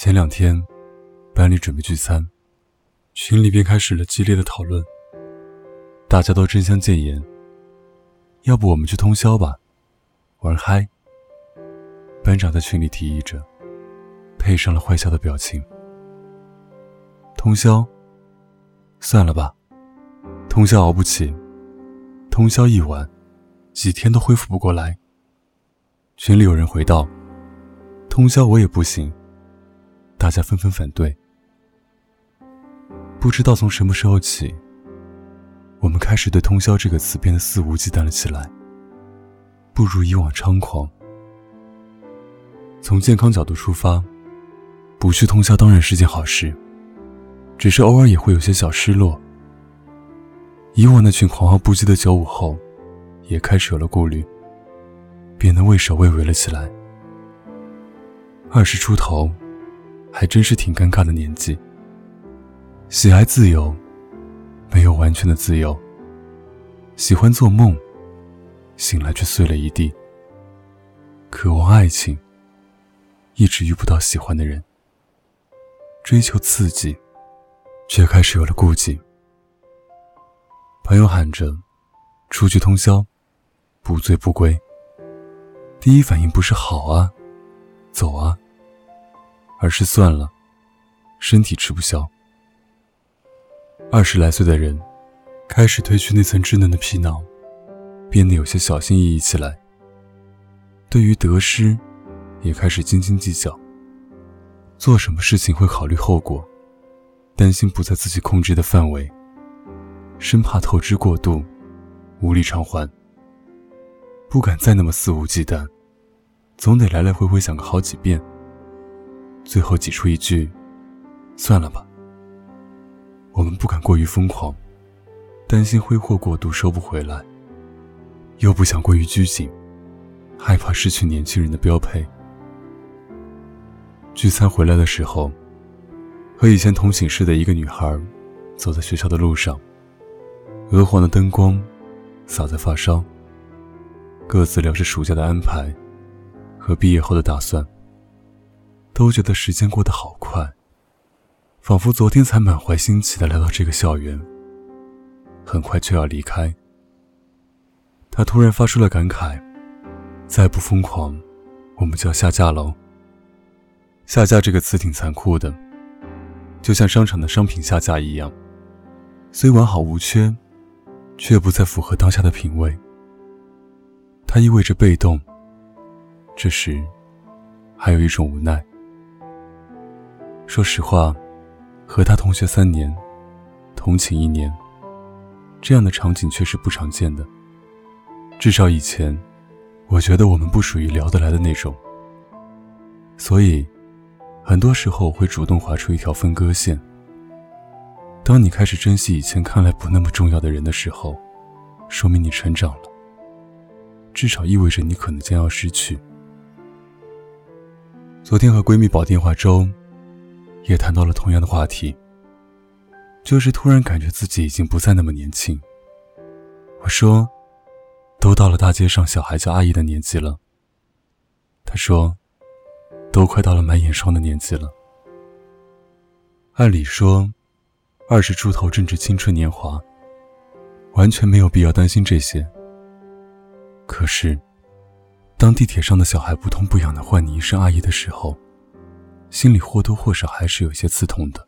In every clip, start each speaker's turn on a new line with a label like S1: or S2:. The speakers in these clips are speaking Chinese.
S1: 前两天，班里准备聚餐，群里便开始了激烈的讨论。大家都争相谏言，要不我们去通宵吧，玩嗨。班长在群里提议着，配上了坏笑的表情。通宵，算了吧，通宵熬不起，通宵一晚，几天都恢复不过来。群里有人回道：“通宵我也不行。”大家纷纷反对。不知道从什么时候起，我们开始对“通宵”这个词变得肆无忌惮了起来，不如以往猖狂。从健康角度出发，不去通宵当然是件好事，只是偶尔也会有些小失落。以往那群狂傲不羁的九五后，也开始有了顾虑，变得畏首畏尾了起来。二十出头。还真是挺尴尬的年纪。喜爱自由，没有完全的自由。喜欢做梦，醒来却碎了一地。渴望爱情，一直遇不到喜欢的人。追求刺激，却开始有了顾忌。朋友喊着出去通宵，不醉不归。第一反应不是好啊，走啊。而是算了，身体吃不消。二十来岁的人，开始褪去那层稚嫩的皮囊，变得有些小心翼翼起来。对于得失，也开始斤斤计较。做什么事情会考虑后果，担心不在自己控制的范围，生怕透支过度，无力偿还。不敢再那么肆无忌惮，总得来来回回想个好几遍。最后挤出一句：“算了吧。”我们不敢过于疯狂，担心挥霍过度收不回来，又不想过于拘谨，害怕失去年轻人的标配。聚餐回来的时候，和以前同寝室的一个女孩走在学校的路上，鹅黄的灯光洒在发梢，各自聊着暑假的安排和毕业后的打算。都觉得时间过得好快，仿佛昨天才满怀欣喜的来到这个校园，很快就要离开。他突然发出了感慨：“再不疯狂，我们就要下架喽。”下架这个词挺残酷的，就像商场的商品下架一样，虽完好无缺，却不再符合当下的品味。它意味着被动，这时，还有一种无奈。说实话，和他同学三年，同寝一年，这样的场景确实不常见的。至少以前，我觉得我们不属于聊得来的那种。所以，很多时候会主动划出一条分割线。当你开始珍惜以前看来不那么重要的人的时候，说明你成长了。至少意味着你可能将要失去。昨天和闺蜜煲电话粥。也谈到了同样的话题，就是突然感觉自己已经不再那么年轻。我说：“都到了大街上小孩叫阿姨的年纪了。”他说：“都快到了买眼霜的年纪了。”按理说，二十出头正值青春年华，完全没有必要担心这些。可是，当地铁上的小孩不痛不痒的唤你一声阿姨的时候，心里或多或少还是有些刺痛的。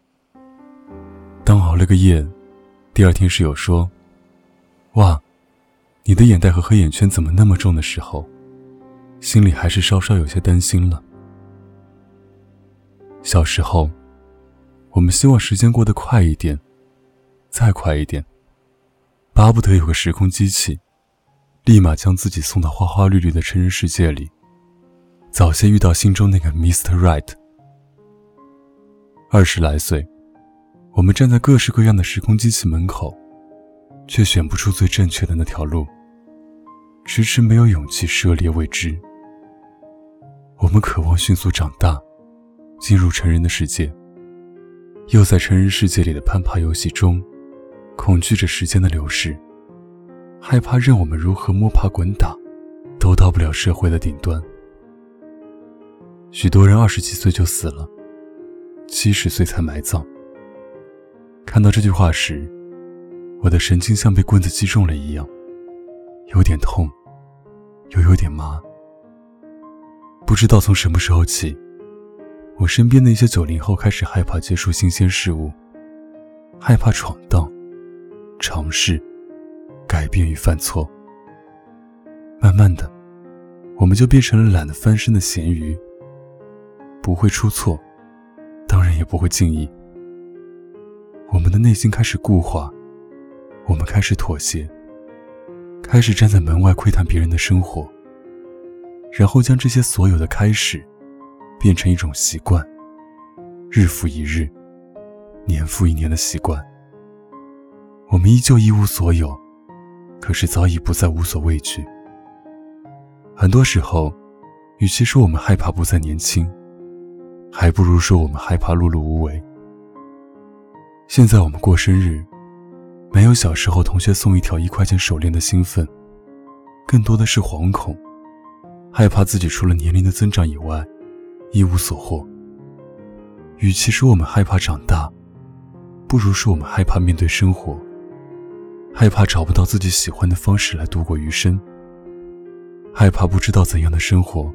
S1: 当熬了个夜，第二天室友说：“哇，你的眼袋和黑眼圈怎么那么重？”的时候，心里还是稍稍有些担心了。小时候，我们希望时间过得快一点，再快一点，巴不得有个时空机器，立马将自己送到花花绿绿的成人世界里，早些遇到心中那个 Mr. Right。二十来岁，我们站在各式各样的时空机器门口，却选不出最正确的那条路，迟迟没有勇气涉猎未知。我们渴望迅速长大，进入成人的世界，又在成人世界里的攀爬游戏中，恐惧着时间的流逝，害怕任我们如何摸爬滚打，都到不了社会的顶端。许多人二十几岁就死了。七十岁才埋葬。看到这句话时，我的神经像被棍子击中了一样，有点痛，又有点麻。不知道从什么时候起，我身边的一些九零后开始害怕接触新鲜事物，害怕闯荡、尝试、改变与犯错。慢慢的，我们就变成了懒得翻身的咸鱼，不会出错，当然也不会敬意。我们的内心开始固化。我们开始妥协，开始站在门外窥探别人的生活，然后将这些所有的开始变成一种习惯，日复一日，年复一年的习惯。我们依旧一无所有，可是早已不再无所畏惧。很多时候，与其说我们害怕不再年轻，还不如说我们害怕碌碌无为。现在我们过生日。没有小时候同学送一条一块钱手链的兴奋，更多的是惶恐，害怕自己除了年龄的增长以外，一无所获。与其说我们害怕长大，不如说我们害怕面对生活，害怕找不到自己喜欢的方式来度过余生，害怕不知道怎样的生活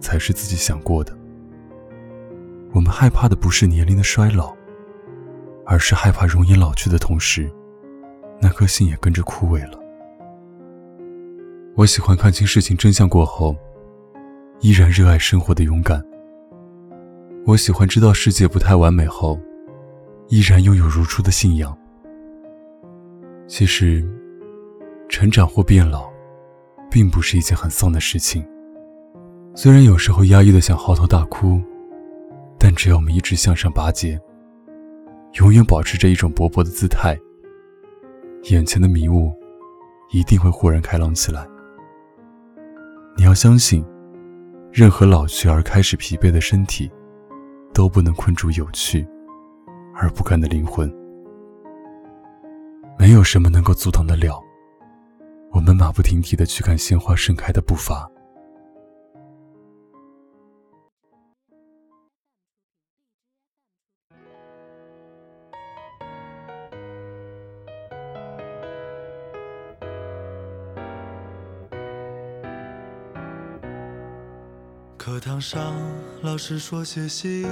S1: 才是自己想过的。我们害怕的不是年龄的衰老，而是害怕容颜老去的同时。那颗心也跟着枯萎了。我喜欢看清事情真相过后，依然热爱生活的勇敢。我喜欢知道世界不太完美后，依然拥有如初的信仰。其实，成长或变老，并不是一件很丧的事情。虽然有时候压抑的想嚎啕大哭，只要我们一直向上拔节，永远保持着一种勃勃的姿态。眼前的迷雾一定会豁然开朗起来。你要相信，任何老去而开始疲惫的身体，都不能困住有趣而不甘的灵魂。没有什么能够阻挡得了我们马不停蹄的去看鲜花盛开的步伐。
S2: 上，老师说写信，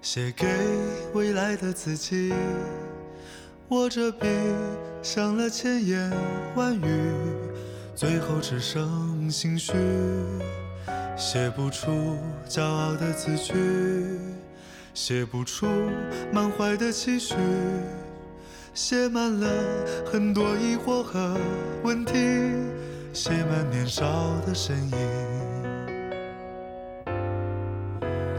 S2: 写给未来的自己。握着笔，想了千言万语，最后只剩心虚。写不出骄傲的字句，写不出满怀的期许，写满了很多疑惑和问题，写满年少的身影。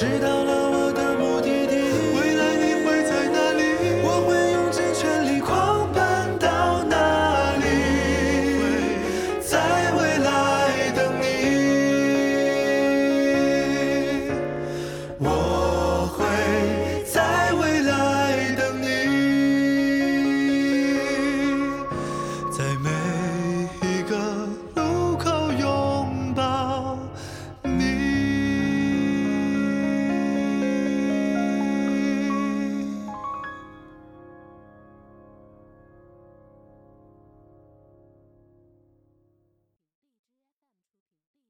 S2: 值得